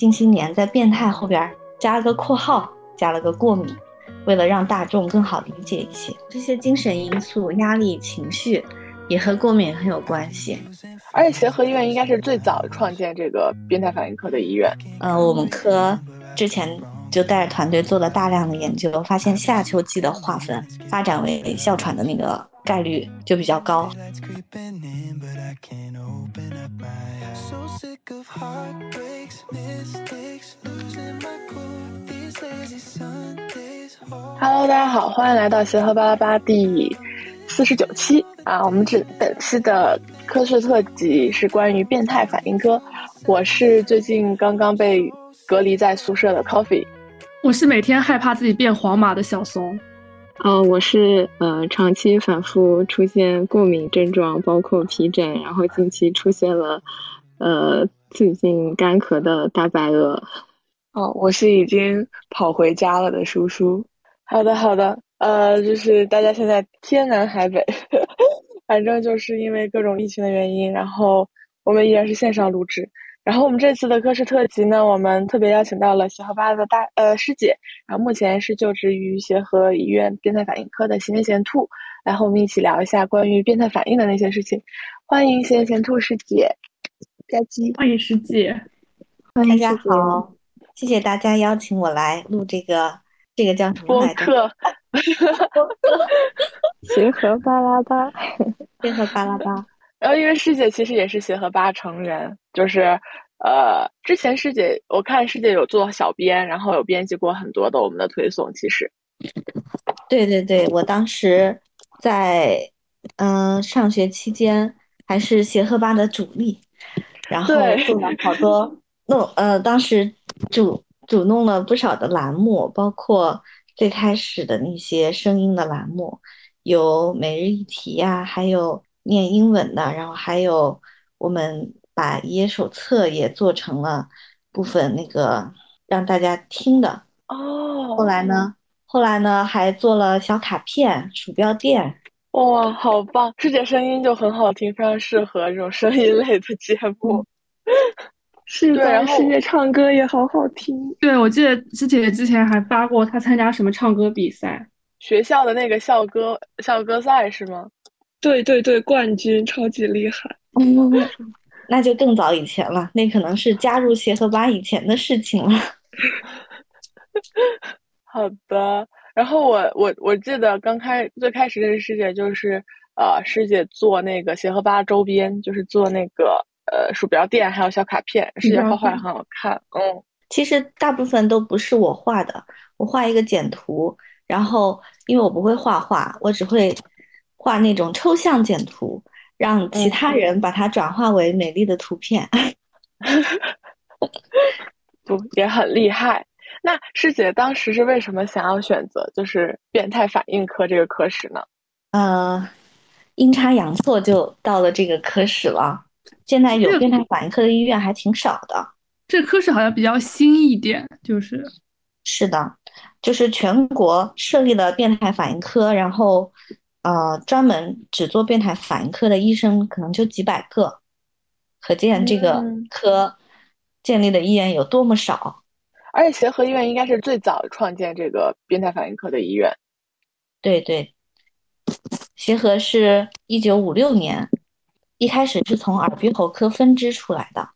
近些年在变态后边加了个括号，加了个过敏，为了让大众更好理解一些这些精神因素、压力、情绪，也和过敏很有关系。而且协和医院应该是最早创建这个变态反应科的医院。呃，我们科之前就带着团队做了大量的研究，发现夏秋季的划分发展为哮喘的那个概率就比较高。Hello，大家好，欢迎来到协和巴拉巴第四十九期啊！我们这本期的科室特辑是关于变态反应科。我是最近刚刚被隔离在宿舍的 Coffee，我是每天害怕自己变黄马的小松。呃，我是呃长期反复出现过敏症状，包括皮疹，然后近期出现了呃最近干咳的大白鹅。哦，我是已经跑回家了的叔叔。好的，好的，呃，就是大家现在天南海北，反正就是因为各种疫情的原因，然后我们依然是线上录制。然后我们这次的科室特辑呢，我们特别邀请到了协和八的大呃师姐，然后目前是就职于协和医院变态反应科的贤贤兔，来和我们一起聊一下关于变态反应的那些事情。欢迎贤贤兔师姐，佳琪，欢迎师姐，大家好，谢谢大家邀请我来录这个。这个叫什么 播客？协和巴拉巴，协和巴拉巴。然后，因为师姐其实也是协和八成员，就是呃，之前师姐我看师姐有做小编，然后有编辑过很多的我们的推送。其实，对对对，我当时在嗯上学期间还是协和吧的主力，然后做了好多 弄呃，当时主。主弄了不少的栏目，包括最开始的那些声音的栏目，有每日一题呀，还有念英文的，然后还有我们把爷爷手册也做成了部分那个让大家听的哦。后来呢，后来呢还做了小卡片、鼠标垫。哇，好棒！师姐声音就很好听，非常适合这种声音类的节目。是的，师姐唱歌也好好听。对，我记得师姐之前还发过她参加什么唱歌比赛，学校的那个校歌校歌赛是吗？对对对，冠军超级厉害。那就更早以前了，那可能是加入协和吧以前的事情了。好的，然后我我我记得刚开最开始认识师姐就是呃师姐做那个协和吧周边，就是做那个。呃，鼠标垫还有小卡片，师姐画画也很好看。嗯，其实大部分都不是我画的，我画一个简图，然后因为我不会画画，我只会画那种抽象简图，让其他人把它转化为美丽的图片。不，也很厉害。那师姐当时是为什么想要选择就是变态反应科这个科室呢？呃，阴差阳错就到了这个科室了。现在有变态反应科的医院还挺少的，这科室好像比较新一点，就是是的，就是全国设立了变态反应科，然后呃，专门只做变态反应科的医生可能就几百个，可见这个科建立的医院有多么少。而且协和医院应该是最早创建这个变态反应科的医院，对对，协和是一九五六年。一开始是从耳鼻喉科分支出来的，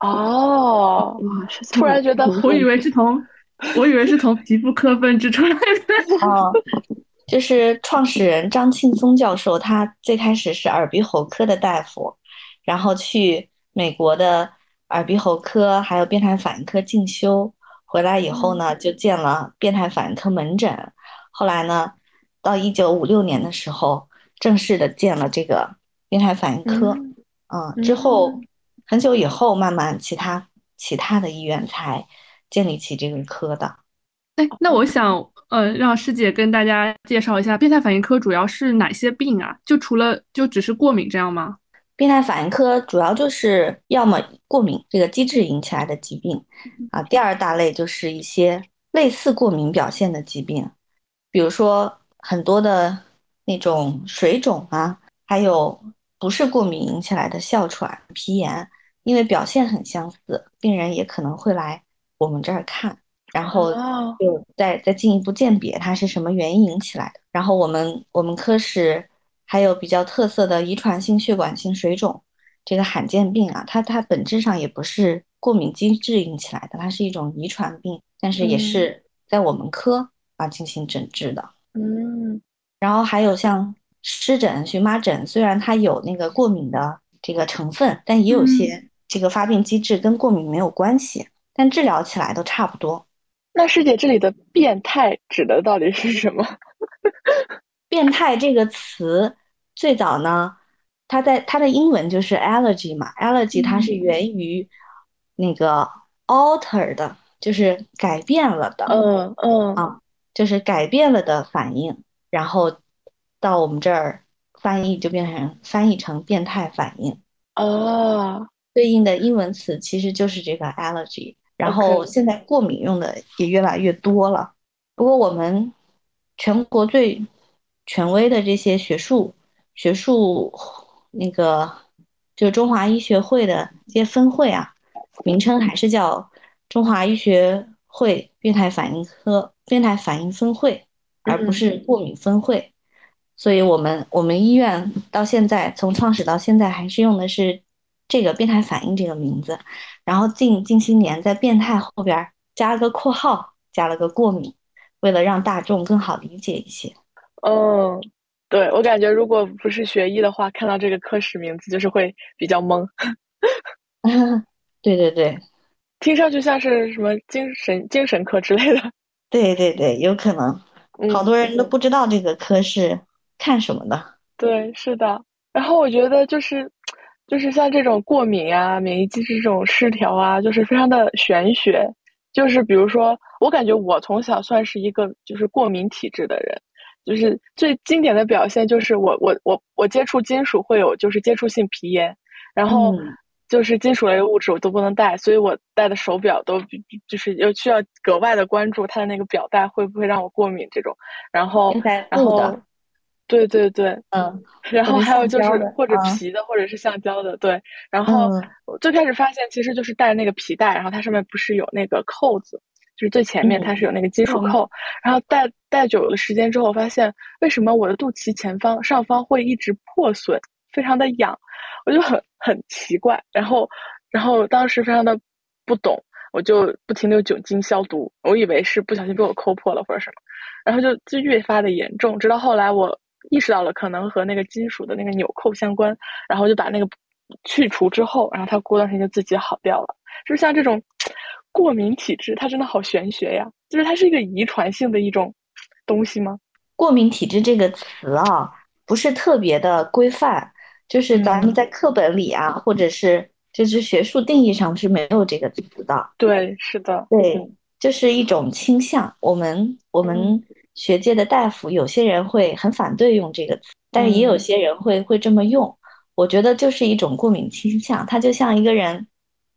哦，哇，是突然觉得，我以为是从，我以为是从皮肤科分支出来的。哦，就是创始人张庆松教授，他最开始是耳鼻喉科的大夫，然后去美国的耳鼻喉科还有变态反应科进修，回来以后呢，就建了变态反应科门诊。后来呢，到一九五六年的时候，正式的建了这个。变态反应科，嗯，之后很久以后，慢慢其他其他的医院才建立起这个科的。哎，那我想，呃，让师姐跟大家介绍一下变态反应科主要是哪些病啊？就除了就只是过敏这样吗？变态反应科主要就是要么过敏这个机制引起来的疾病啊，第二大类就是一些类似过敏表现的疾病，比如说很多的那种水肿啊，还有。不是过敏引起来的哮喘、皮炎、因为表现很相似，病人也可能会来我们这儿看，然后就再再进一步鉴别它是什么原因引起来的。然后我们我们科室还有比较特色的遗传性血管性水肿这个罕见病啊，它它本质上也不是过敏机制引起来的，它是一种遗传病，但是也是在我们科啊进行诊治的。嗯，然后还有像湿疹、荨麻疹，虽然它有那个过敏的这个成分，但也有些这个发病机制跟过敏没有关系，但治疗起来都差不多。那师姐这里的“变态”指的到底是什么？“ 变态”这个词最早呢，它在它的英文就是 allergy 嘛，allergy 它是源于那个 alter 的，就是改变了的。嗯嗯啊，就是改变了的反应，然后到我们这儿翻译就变成翻译成变态反应。哦，对应的英文词其实就是这个 allergy。然后现在过敏用的也越来越多了。不过我们全国最权威的这些学术学术那个，就中华医学会的这些分会啊，名称还是叫中华医学会变态反应科变态反应分会，而不是过敏分会。所以我们我们医院到现在从创始到现在还是用的是这个变态反应这个名字。然后近近些年在变态后边加了个括号，加了个过敏，为了让大众更好理解一些。嗯，对我感觉如果不是学医的话，看到这个科室名字就是会比较懵。对对对，听上去像是什么精神精神科之类的。对对对，有可能，好多人都不知道这个科是看什么的。对，是的。然后我觉得就是。就是像这种过敏啊、免疫机制这种失调啊，就是非常的玄学。就是比如说，我感觉我从小算是一个就是过敏体质的人。就是最经典的表现就是我我我我接触金属会有就是接触性皮炎，然后就是金属类物质我都不能戴，所以我戴的手表都就是又需要格外的关注它的那个表带会不会让我过敏这种。然后然后。对对对，嗯，然后还有就是或者皮的，或者是橡胶的，对。然后最开始发现其实就是带那个皮带，然后它上面不是有那个扣子，就是最前面它是有那个金属扣。然后戴戴久了时间之后，发现为什么我的肚脐前方上方会一直破损，非常的痒，我就很很奇怪。然后然后当时非常的不懂，我就不停的用酒精消毒，我以为是不小心被我抠破了或者什么，然后就就越发的严重，直到后来我。意识到了可能和那个金属的那个纽扣相关，然后就把那个去除之后，然后它过段时间就自己好掉了。就是像这种过敏体质，它真的好玄学呀！就是它是一个遗传性的一种东西吗？过敏体质这个词啊，不是特别的规范，就是咱们在课本里啊，或者是就是学术定义上是没有这个词的。对，是的，对，就是一种倾向。我们我们。学界的大夫，有些人会很反对用这个词，但是也有些人会会这么用。我觉得就是一种过敏倾向，他就像一个人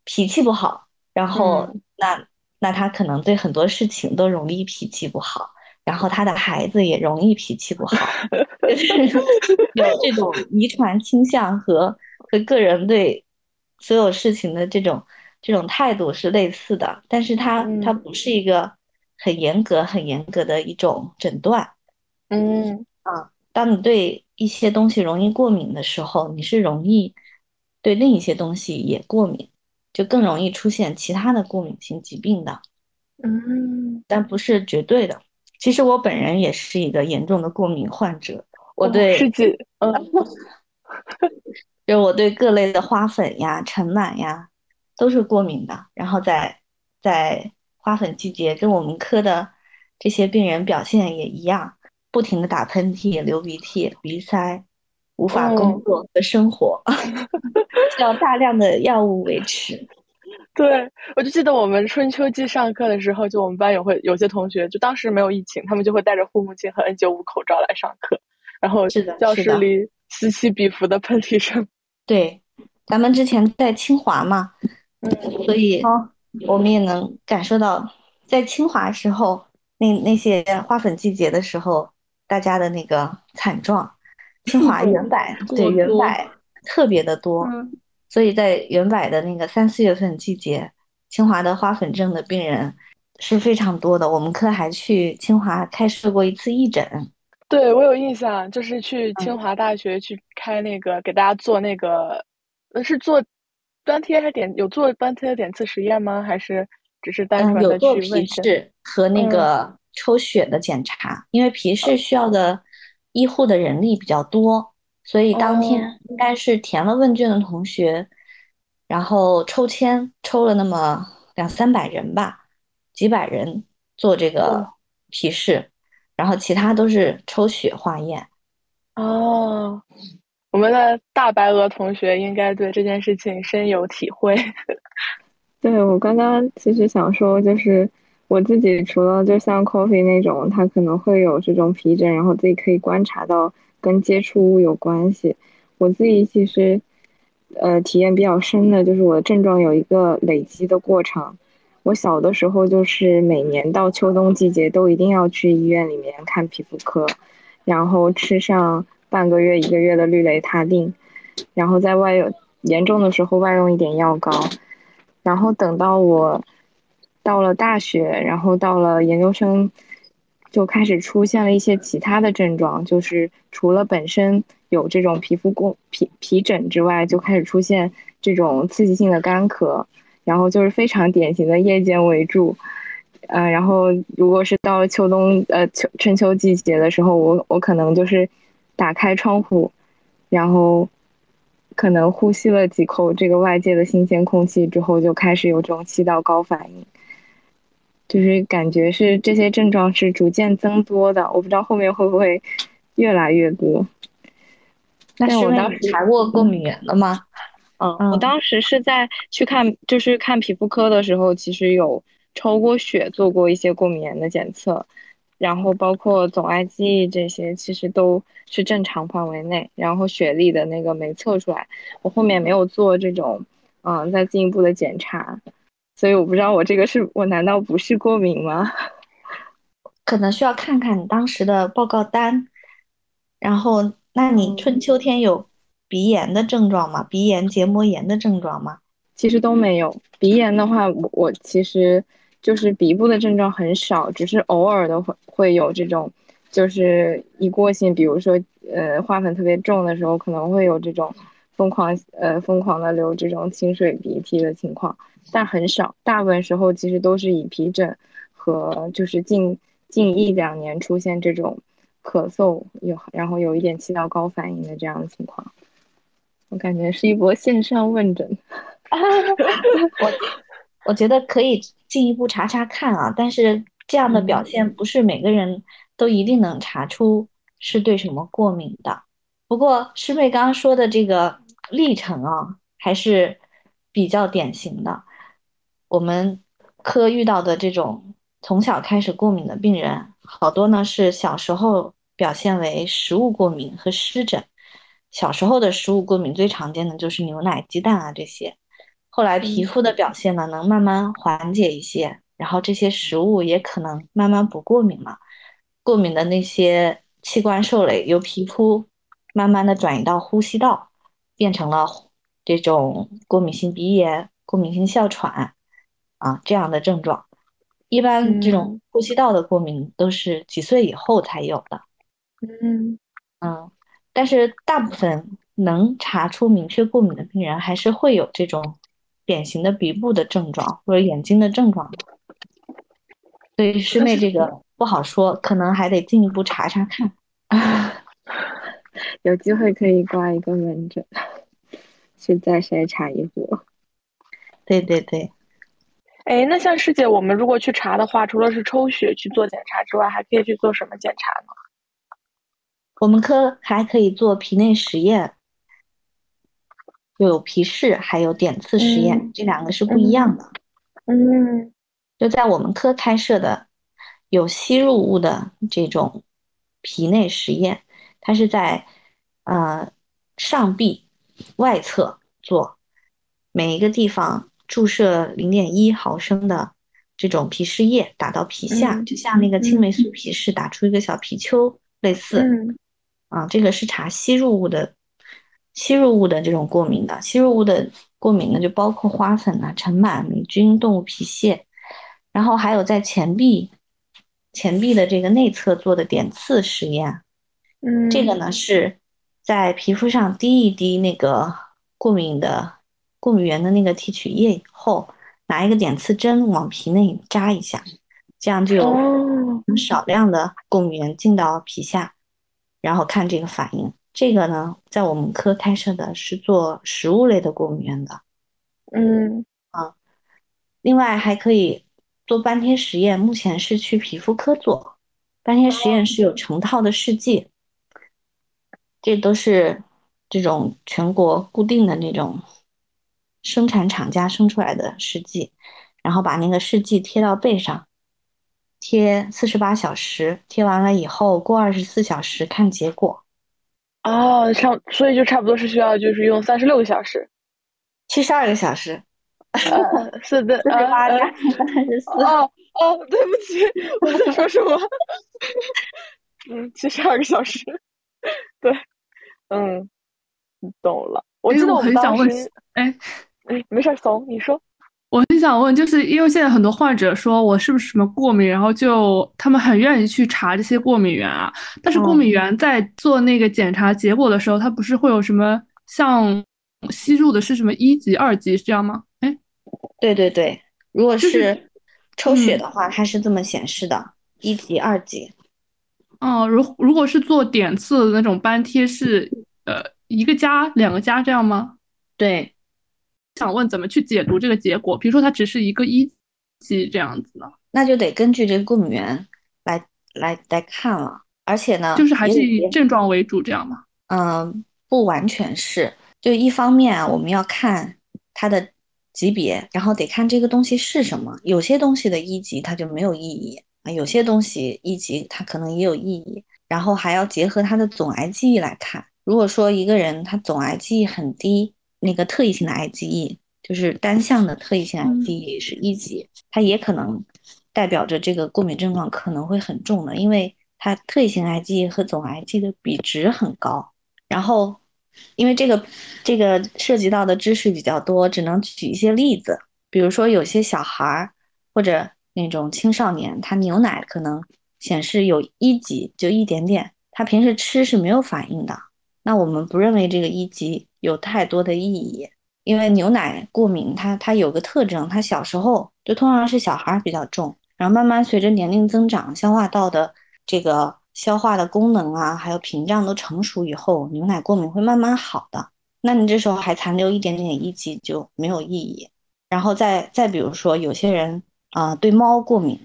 脾气不好，然后那那他可能对很多事情都容易脾气不好，然后他的孩子也容易脾气不好，就是 有这种遗传倾向和和个人对所有事情的这种这种态度是类似的，但是他他不是一个。很严格、很严格的一种诊断。嗯啊，当你对一些东西容易过敏的时候，你是容易对另一些东西也过敏，就更容易出现其他的过敏性疾病的。嗯，但不是绝对的。其实我本人也是一个严重的过敏患者。我对是指嗯，就我对各类的花粉呀、尘螨呀都是过敏的。然后在在。花粉季节跟我们科的这些病人表现也一样，不停的打喷嚏、流鼻涕、鼻塞，无法工作和生活，需要大量的药物维持。对，我就记得我们春秋季上课的时候，就我们班有会有些同学，就当时没有疫情，他们就会带着护目镜和 N95 口罩来上课，然后是的，教室里此起彼伏的喷嚏声。对，咱们之前在清华嘛，嗯，所以。我们也能感受到，在清华时候，那那些花粉季节的时候，大家的那个惨状。清华原柏 对原柏特别的多，所以在原柏的那个三四月份季节，清华的花粉症的病人是非常多的。我们科还去清华开设过一次义诊。对我有印象，就是去清华大学去开那个给大家做那个，呃，是做端贴还是点有做端贴的点刺实验吗？还是只是单纯的去问皮试和那个抽血的检查？因为皮试需要的医护的人力比较多，所以当天应该是填了问卷的同学，然后抽签抽了那么两三百人吧，几百人做这个皮试。然后其他都是抽血化验。哦，我们的大白鹅同学应该对这件事情深有体会。对我刚刚其实想说，就是我自己除了就像 Coffee 那种，它可能会有这种皮疹，然后自己可以观察到跟接触物有关系。我自己其实呃体验比较深的就是我的症状有一个累积的过程。我小的时候就是每年到秋冬季节都一定要去医院里面看皮肤科，然后吃上半个月一个月的氯雷他定，然后在外用严重的时候外用一点药膏，然后等到我到了大学，然后到了研究生，就开始出现了一些其他的症状，就是除了本身有这种皮肤过皮皮疹之外，就开始出现这种刺激性的干咳。然后就是非常典型的夜间围住，呃，然后如果是到了秋冬，呃，秋春秋季节的时候，我我可能就是打开窗户，然后可能呼吸了几口这个外界的新鲜空气之后，就开始有这种气道高反应，就是感觉是这些症状是逐渐增多的，我不知道后面会不会越来越多。那是我当时查过过敏源了吗？嗯，我当时是在去看，就是看皮肤科的时候，其实有抽过血，做过一些过敏源的检测，然后包括总癌记忆这些，其实都是正常范围内，然后血粒的那个没测出来，我后面没有做这种，嗯，再进一步的检查，所以我不知道我这个是我难道不是过敏吗？可能需要看看你当时的报告单，然后那你春秋天有。鼻炎的症状吗？鼻炎、结膜炎的症状吗？其实都没有。鼻炎的话，我我其实就是鼻部的症状很少，只是偶尔的会会有这种，就是一过性，比如说呃花粉特别重的时候，可能会有这种疯狂呃疯狂的流这种清水鼻涕的情况，但很少。大部分时候其实都是以皮疹和就是近近一两年出现这种咳嗽有然后有一点气道高反应的这样的情况。我感觉是一波线上问诊，我我觉得可以进一步查查看啊，但是这样的表现不是每个人都一定能查出是对什么过敏的。不过师妹刚刚说的这个历程啊，还是比较典型的。我们科遇到的这种从小开始过敏的病人，好多呢是小时候表现为食物过敏和湿疹。小时候的食物过敏最常见的就是牛奶、鸡蛋啊这些，后来皮肤的表现呢能慢慢缓解一些，然后这些食物也可能慢慢不过敏了，过敏的那些器官受累由皮肤慢慢的转移到呼吸道，变成了这种过敏性鼻炎、过敏性哮喘啊这样的症状。一般这种呼吸道的过敏都是几岁以后才有的。嗯嗯。但是大部分能查出明确过敏的病人，还是会有这种典型的鼻部的症状或者眼睛的症状。所以师妹这个不好说，可能还得进一步查查看。有机会可以挂一个门诊，去再筛查一波。对对对。哎，那像师姐，我们如果去查的话，除了是抽血去做检查之外，还可以去做什么检查呢？我们科还可以做皮内实验，有皮试，还有点刺实验，这两个是不一样的。嗯，就在我们科开设的有吸入物的这种皮内实验，它是在呃上臂外侧做，每一个地方注射零点一毫升的这种皮试液打到皮下，就像那个青霉素皮试打出一个小皮丘类似。啊，这个是查吸入物的吸入物的这种过敏的，吸入物的过敏呢，就包括花粉啊、尘螨、霉菌、动物皮屑，然后还有在前臂、前臂的这个内侧做的点刺实验。嗯，这个呢是在皮肤上滴一滴那个过敏的过敏源的那个提取液以后，拿一个点刺针往皮内扎一下，这样就有少量的过敏源进到皮下，然后看这个反应。这个呢，在我们科开设的是做食物类的过敏源的，嗯啊，另外还可以做斑贴实验，目前是去皮肤科做，斑贴实验是有成套的试剂，这都是这种全国固定的那种生产厂家生出来的试剂，然后把那个试剂贴到背上，贴四十八小时，贴完了以后过二十四小时看结果。哦，差，所以就差不多是需要就是用三十六个小时，七十二个小时，呃，是的，四十八加三十四。哦哦，对不起，我在说什么？嗯，七十二个小时，对，嗯，懂了。我记得我很想问，哎，哎，没事，怂，你说。我很想问，就是因为现在很多患者说我是不是什么过敏，然后就他们很愿意去查这些过敏源啊。但是过敏源在做那个检查结果的时候，它不是会有什么像吸入的是什么一级、二级是这样吗？哎，对对对，如果是抽血的话，它是这么显示的，一级、二级。哦，如如果是做点刺的那种斑贴，是呃一个加、两个加这样吗？对。想问怎么去解读这个结果？比如说它只是一个一级这样子呢？那就得根据这个过敏源来来来看了。而且呢，就是还是以症状为主这样吗？嗯，不完全是。就一方面啊，我们要看它的级别，然后得看这个东西是什么。有些东西的一级它就没有意义啊，有些东西一级它可能也有意义。然后还要结合它的总癌记忆来看。如果说一个人他总癌记忆很低。那个特异性的 IgE 就是单向的特异性 IgE 是一级，它也可能代表着这个过敏症状可能会很重的，因为它特异性 IgE 和总癌记的比值很高。然后，因为这个这个涉及到的知识比较多，只能举一些例子，比如说有些小孩儿或者那种青少年，他牛奶可能显示有一级，就一点点，他平时吃是没有反应的。那我们不认为这个一级有太多的意义，因为牛奶过敏，它它有个特征，它小时候就通常是小孩比较重，然后慢慢随着年龄增长，消化道的这个消化的功能啊，还有屏障都成熟以后，牛奶过敏会慢慢好的。那你这时候还残留一点点一级就没有意义。然后再再比如说，有些人啊对猫过敏，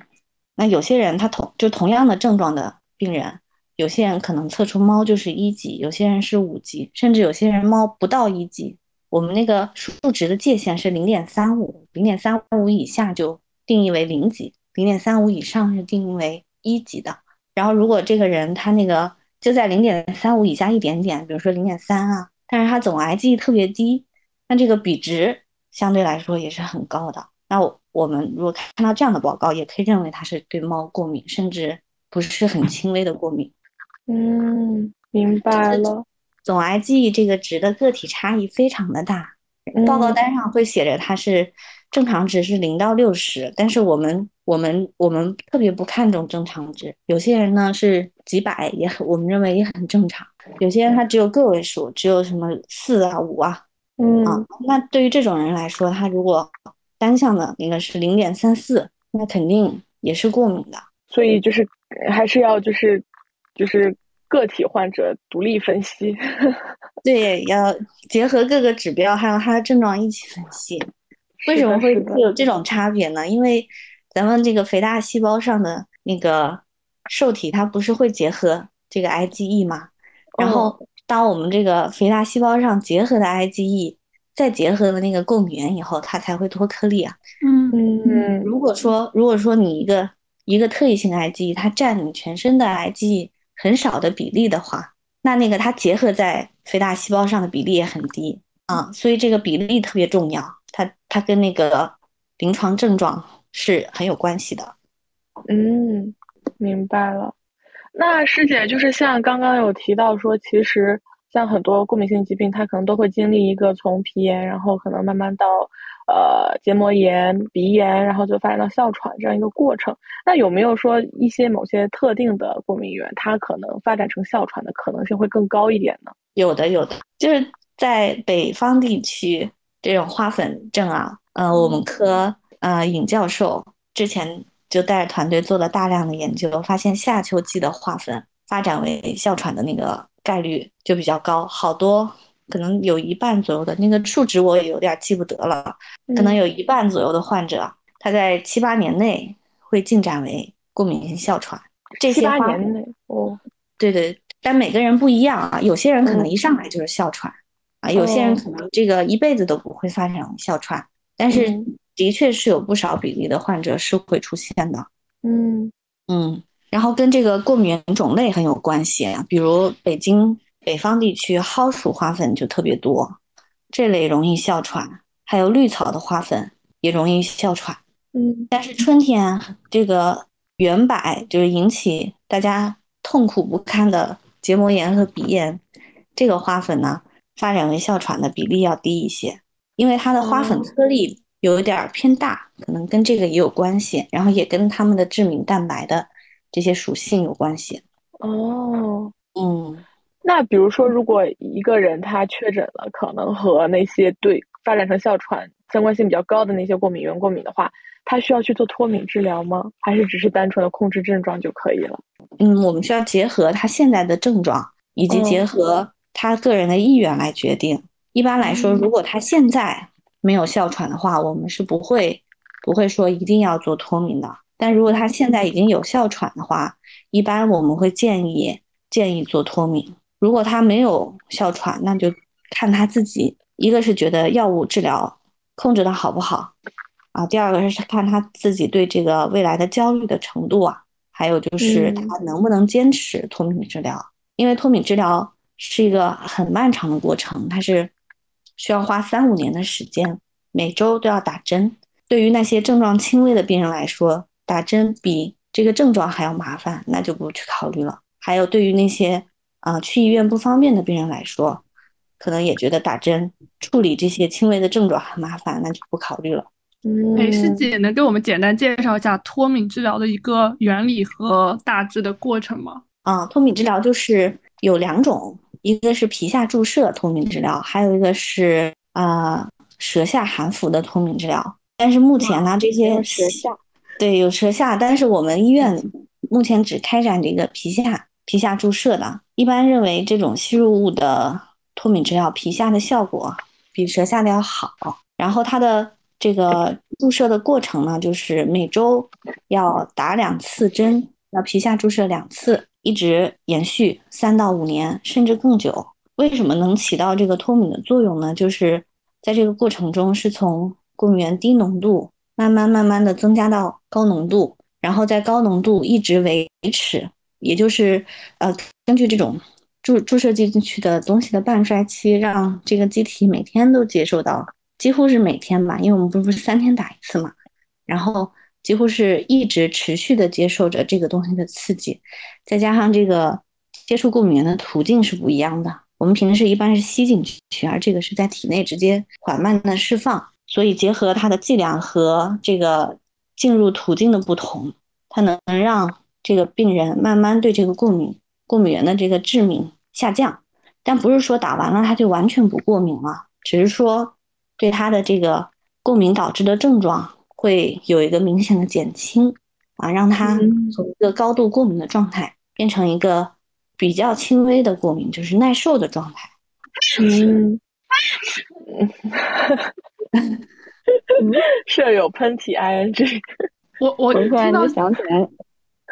那有些人他同就同样的症状的病人。有些人可能测出猫就是一级，有些人是五级，甚至有些人猫不到一级。我们那个数值的界限是零点三五，零点三五以下就定义为零级，零点三五以上是定义为一级的。然后如果这个人他那个就在零点三五以下一点点，比如说零点三啊，但是他总癌记忆特别低，那这个比值相对来说也是很高的。那我们如果看到这样的报告，也可以认为他是对猫过敏，甚至不是很轻微的过敏。嗯，明白了。总癌记忆这个值的个体差异非常的大，报告单上会写着它是正常值是零到六十，但是我们我们我们特别不看重正常值。有些人呢是几百也很，我们认为也很正常。有些人他只有个位数，只有什么四啊五啊，嗯啊，那对于这种人来说，他如果单向的那个是零点三四，那肯定也是过敏的。所以就是还是要就是。就是个体患者独立分析，对，要结合各个指标，还有他的症状一起分析。为什么会会有这种差别呢？因为咱们这个肥大细胞上的那个受体，它不是会结合这个 IgE 吗？然后，当我们这个肥大细胞上结合的 IgE，再结合了那个过敏源以后，它才会脱颗粒啊。嗯嗯。如果说，如果说你一个一个特异性 IgE，它占你全身的 IgE。很少的比例的话，那那个它结合在肥大细胞上的比例也很低啊，所以这个比例特别重要，它它跟那个临床症状是很有关系的。嗯，明白了。那师姐就是像刚刚有提到说，其实像很多过敏性疾病，它可能都会经历一个从皮炎，然后可能慢慢到呃结膜炎、鼻炎，然后就发展到哮喘这样一个过程。那有没有说一些某些特定的过敏源，它可能发展成哮喘的可能性会更高一点呢？有的，有的，就是在北方地区这种花粉症啊，呃，我们科呃尹教授之前就带着团队做了大量的研究，发现夏秋季的花粉发展为哮喘的那个。概率就比较高，好多可能有一半左右的那个数值我也有点记不得了，可能有一半左右的患者，他在七八年内会进展为过敏性哮喘。七八年内哦，对对，但每个人不一样啊，有些人可能一上来就是哮喘啊，有些人可能这个一辈子都不会发展哮喘，但是的确是有不少比例的患者是会出现的。嗯嗯。然后跟这个过敏原种类很有关系啊，比如北京北方地区蒿属花粉就特别多，这类容易哮喘，还有绿草的花粉也容易哮喘。嗯，但是春天这个圆柏就是引起大家痛苦不堪的结膜炎和鼻炎，这个花粉呢发展为哮喘的比例要低一些，因为它的花粉颗粒有一点偏大，可能跟这个也有关系，然后也跟它们的致敏蛋白的。这些属性有关系哦，嗯，那比如说，如果一个人他确诊了，可能和那些对发展成哮喘相关性比较高的那些过敏源过敏的话，他需要去做脱敏治疗吗？还是只是单纯的控制症状就可以了？嗯，我们需要结合他现在的症状，以及结合他个人的意愿来决定。一般来说，如果他现在没有哮喘的话，我们是不会不会说一定要做脱敏的。但如果他现在已经有哮喘的话，一般我们会建议建议做脱敏。如果他没有哮喘，那就看他自己，一个是觉得药物治疗控制的好不好啊，第二个是看他自己对这个未来的焦虑的程度啊，还有就是他能不能坚持脱敏治疗。因为脱敏治疗是一个很漫长的过程，它是需要花三五年的时间，每周都要打针。对于那些症状轻微的病人来说，打针比这个症状还要麻烦，那就不去考虑了。还有对于那些啊去医院不方便的病人来说，可能也觉得打针处理这些轻微的症状很麻烦，那就不考虑了。嗯哎，师姐能给我们简单介绍一下脱敏治疗的一个原理和大致的过程吗？啊，脱敏治疗就是有两种，一个是皮下注射脱敏治疗，还有一个是啊舌下含服的脱敏治疗。但是目前呢，这些舌下。对，有舌下，但是我们医院目前只开展这个皮下皮下注射的。一般认为这种吸入物的脱敏治疗，皮下的效果比舌下的要好。然后它的这个注射的过程呢，就是每周要打两次针，要皮下注射两次，一直延续三到五年，甚至更久。为什么能起到这个脱敏的作用呢？就是在这个过程中，是从过敏原低浓度。慢慢慢慢的增加到高浓度，然后在高浓度一直维持，也就是呃根据这种注注射进去的东西的半衰期，让这个机体每天都接受到，几乎是每天吧，因为我们不是三天打一次嘛，然后几乎是一直持续的接受着这个东西的刺激，再加上这个接触过敏源的途径是不一样的，我们平时一般是吸进去，而这个是在体内直接缓慢的释放。所以，结合它的剂量和这个进入途径的不同，它能让这个病人慢慢对这个过敏过敏源的这个致敏下降。但不是说打完了他就完全不过敏了，只是说对他的这个过敏导致的症状会有一个明显的减轻啊，让他从一个高度过敏的状态变成一个比较轻微的过敏，就是耐受的状态。嗯。舍友喷嚏，ing。我我突然就想起来，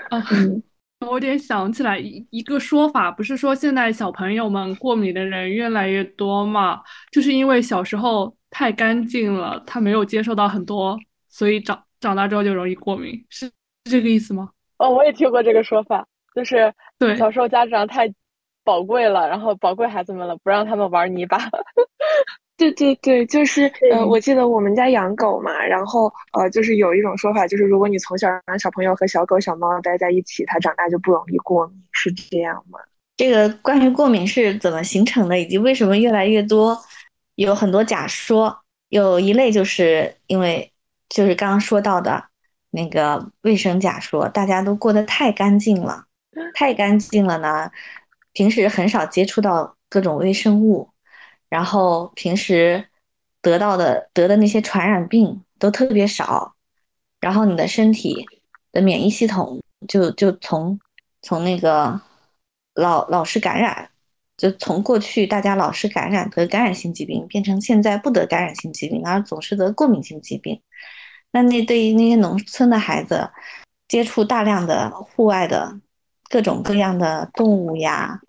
啊，我有点想起来一一个说法，不是说现在小朋友们过敏的人越来越多嘛？就是因为小时候太干净了，他没有接受到很多，所以长长大之后就容易过敏，是是这个意思吗？哦，我也听过这个说法，就是对小时候家长太宝贵了，然后宝贵孩子们了，不让他们玩泥巴。对对对，就是呃，我记得我们家养狗嘛，然后呃，就是有一种说法，就是如果你从小让小朋友和小狗、小猫待在一起，它长大就不容易过敏，是这样吗？这个关于过敏是怎么形成的，以及为什么越来越多，有很多假说。有一类就是因为就是刚刚说到的那个卫生假说，大家都过得太干净了，太干净了呢，平时很少接触到各种微生物，然后平时得到的得的那些传染病都特别少，然后你的身体的免疫系统就就从从那个。老老是感染，就从过去大家老是感染得感染性疾病，变成现在不得感染性疾病，而总是得过敏性疾病。那那对于那些农村的孩子，接触大量的户外的各种各样的动物呀、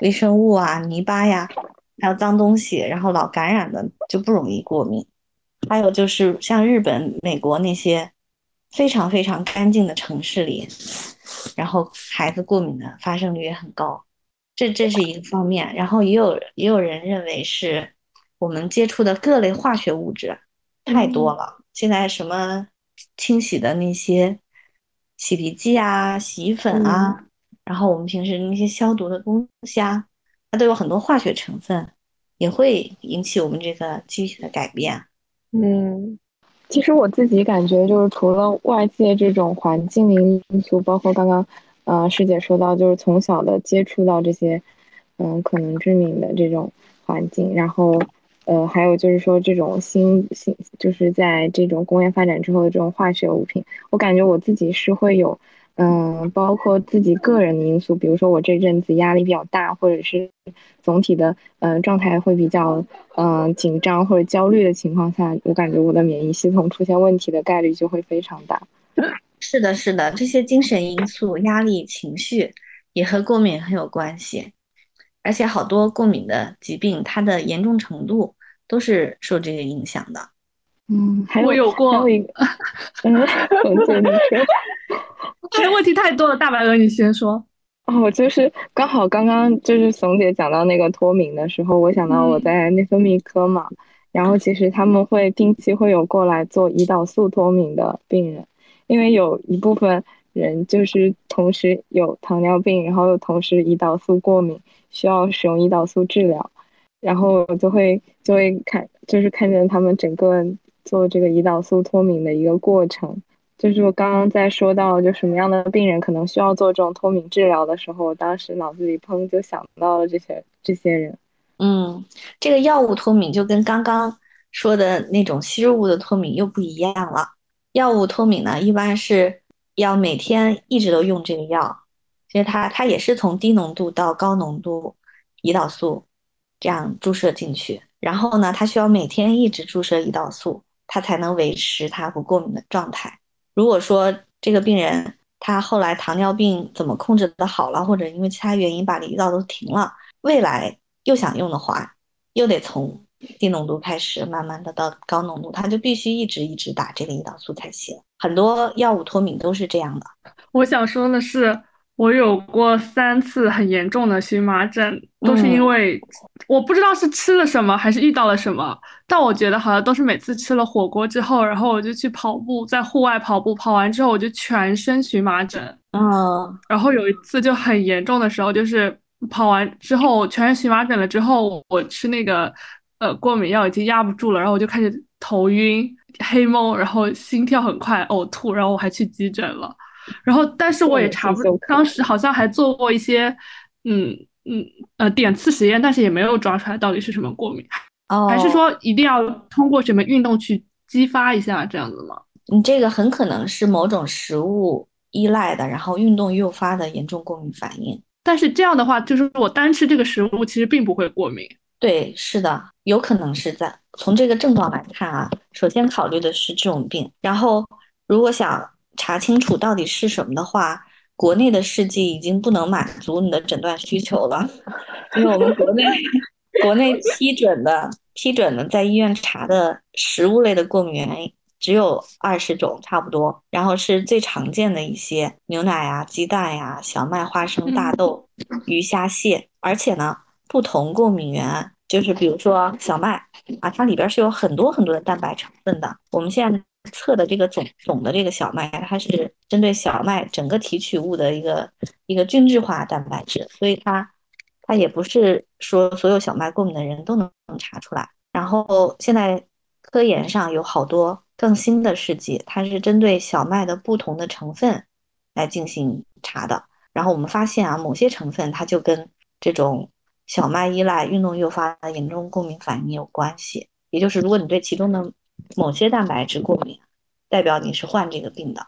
微生物啊、泥巴呀，还有脏东西，然后老感染的就不容易过敏。还有就是像日本、美国那些非常非常干净的城市里。然后孩子过敏的发生率也很高，这这是一个方面。然后也有也有人认为是我们接触的各类化学物质太多了。现在什么清洗的那些洗涤剂啊、洗衣粉啊，然后我们平时那些消毒的东西啊，都有很多化学成分，也会引起我们这个机体的改变。嗯。其实我自己感觉，就是除了外界这种环境的因素，包括刚刚，呃，师姐说到，就是从小的接触到这些，嗯，可能致敏的这种环境，然后，呃，还有就是说这种新新，就是在这种工业发展之后的这种化学物品，我感觉我自己是会有。嗯，包括自己个人的因素，比如说我这阵子压力比较大，或者是总体的嗯状态会比较嗯紧张或者焦虑的情况下，我感觉我的免疫系统出现问题的概率就会非常大。是的，是的，这些精神因素、压力、情绪也和过敏很有关系，而且好多过敏的疾病，它的严重程度都是受这个影响的。嗯，我有过，还有一个，嗯，我接你说。这个问题太多了，大白鹅，你先说。哦，就是刚好刚刚就是怂姐讲到那个脱敏的时候，我想到我在内分泌科嘛，然后其实他们会定期会有过来做胰岛素脱敏的病人，因为有一部分人就是同时有糖尿病，然后又同时胰岛素过敏，需要使用胰岛素治疗，然后就会就会看就是看见他们整个做这个胰岛素脱敏的一个过程。就是我刚刚在说到就什么样的病人可能需要做这种脱敏治疗的时候，我当时脑子里砰就想到了这些这些人。嗯，这个药物脱敏就跟刚刚说的那种吸入物的脱敏又不一样了。药物脱敏呢，一般是要每天一直都用这个药，其实它它也是从低浓度到高浓度胰岛素这样注射进去，然后呢，它需要每天一直注射胰岛素，它才能维持它不过敏的状态。如果说这个病人他后来糖尿病怎么控制的好了，或者因为其他原因把胰岛都停了，未来又想用的话，又得从低浓度开始，慢慢的到高浓度，他就必须一直一直打这个胰岛素才行。很多药物脱敏都是这样的。我想说的是。我有过三次很严重的荨麻疹，都是因为我不知道是吃了什么还是遇到了什么，但我觉得好像都是每次吃了火锅之后，然后我就去跑步，在户外跑步，跑完之后我就全身荨麻疹。嗯，然后有一次就很严重的时候，就是跑完之后全身荨麻疹了之后，我吃那个呃过敏药已经压不住了，然后我就开始头晕、黑蒙，然后心跳很快、呕吐，然后我还去急诊了。然后，但是我也查不，当时好像还做过一些，嗯嗯呃点刺实验，但是也没有抓出来到底是什么过敏，哦，还是说一定要通过什么运动去激发一下这样子吗？你这个很可能是某种食物依赖的，然后运动诱发的严重过敏反应。但是这样的话，就是我单吃这个食物其实并不会过敏。对，是的，有可能是在从这个症状来看啊，首先考虑的是这种病，然后如果想。查清楚到底是什么的话，国内的试剂已经不能满足你的诊断需求了，因为我们国内国内批准的批准的在医院查的食物类的过敏原只有二十种差不多，然后是最常见的一些牛奶啊、鸡蛋呀、小麦、花生、大豆、鱼虾蟹，而且呢，不同过敏源就是比如说小麦啊，它里边是有很多很多的蛋白成分的，我们现在。测的这个总总的这个小麦，它是针对小麦整个提取物的一个一个均质化蛋白质，所以它它也不是说所有小麦过敏的人都能查出来。然后现在科研上有好多更新的试剂，它是针对小麦的不同的成分来进行查的。然后我们发现啊，某些成分它就跟这种小麦依赖运动诱发的严重过敏反应有关系。也就是如果你对其中的某些蛋白质过敏，代表你是患这个病的。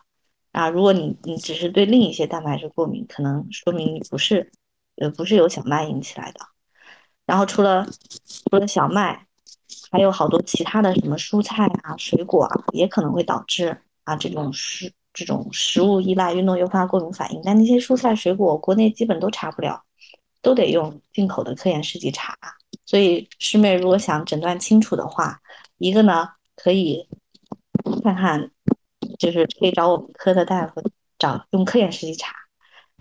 啊，如果你你只是对另一些蛋白质过敏，可能说明你不是，呃，不是由小麦引起来的。然后除了除了小麦，还有好多其他的什么蔬菜啊、水果啊，也可能会导致啊这种食这种食物依赖运动诱发过敏反应。但那些蔬菜水果国内基本都查不了，都得用进口的科研试剂查。所以师妹如果想诊断清楚的话，一个呢可以看看。就是可以找我们科的大夫找用科研试剂查，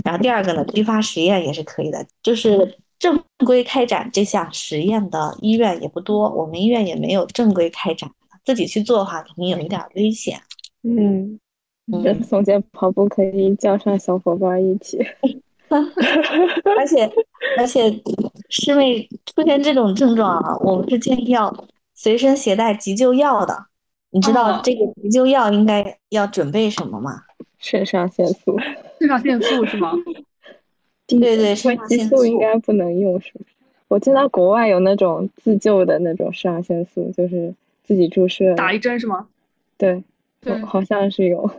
然后第二个呢，批发实验也是可以的。就是正规开展这项实验的医院也不多，我们医院也没有正规开展，自己去做的话肯定有一点危险。嗯，嗯，松姐跑步可以叫上小伙伴一起。而且而且，师妹出现这种症状啊，我们是建议要随身携带急救药的。你知道这个急救药应该要准备什么吗？肾上腺素，肾上腺素是吗？对对，肾上腺素应该不能用，是不是？我见到国外有那种自救的那种肾上腺素，就是自己注射，打一针是吗？对，好像是有。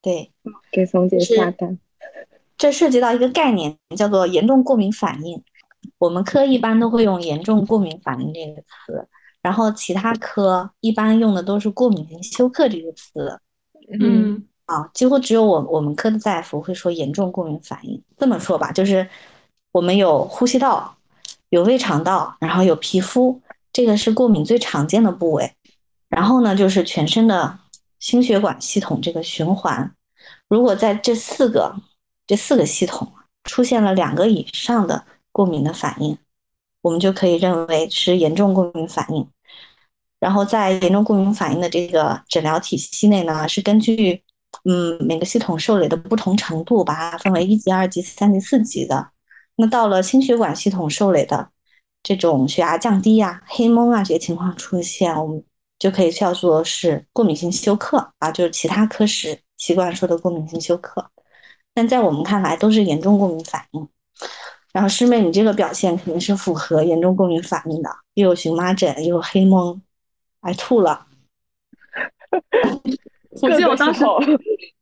对，给松姐下单。这涉及到一个概念，叫做严重过敏反应。我们科一般都会用严重过敏反应这个词。然后其他科一般用的都是过敏性休克这个词，嗯，啊，几乎只有我我们科的大夫会说严重过敏反应。这么说吧，就是我们有呼吸道，有胃肠道，然后有皮肤，这个是过敏最常见的部位。然后呢，就是全身的心血管系统这个循环，如果在这四个这四个系统出现了两个以上的过敏的反应。我们就可以认为是严重过敏反应，然后在严重过敏反应的这个诊疗体系内呢，是根据嗯每个系统受累的不同程度，把它分为一级、二级、三级、四级的。那到了心血管系统受累的这种血压降低呀、黑蒙啊这些情况出现，我们就可以叫做是过敏性休克啊，就是其他科室习惯说的过敏性休克。但在我们看来，都是严重过敏反应。然后师妹，你这个表现肯定是符合严重过敏反应的，又有荨麻疹，又有黑蒙，还吐了。我记得我当时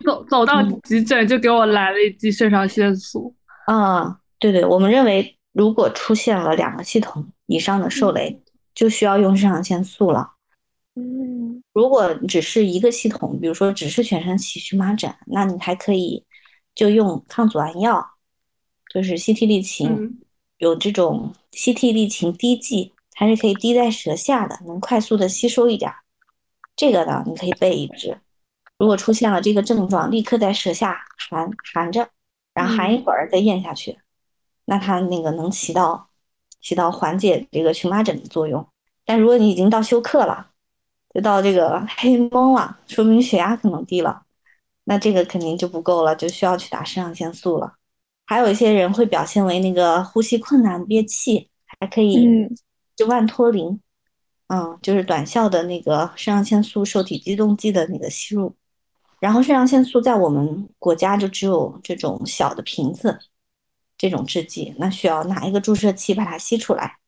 走走到急诊就给我来了一剂肾上腺素。啊，对对，我们认为如果出现了两个系统以上的受累，就需要用肾上腺素了。嗯，如果只是一个系统，比如说只是全身起荨麻疹，那你还可以就用抗组胺药。就是西替利嗪，有这种西替利嗪滴剂，它是可以滴在舌下的，能快速的吸收一点。这个呢，你可以备一支。如果出现了这个症状，立刻在舌下含含着，然后含一会儿再咽下去，那它那个能起到起到缓解这个荨麻疹的作用。但如果你已经到休克了，就到这个 黑蒙了，说明血压可能低了，那这个肯定就不够了，就需要去打肾上腺素了。还有一些人会表现为那个呼吸困难、憋气，还可以就万托林，嗯，就是短效的那个肾上腺素受体激动剂的那个吸入。然后肾上腺素在我们国家就只有这种小的瓶子，这种制剂，那需要拿一个注射器把它吸出来。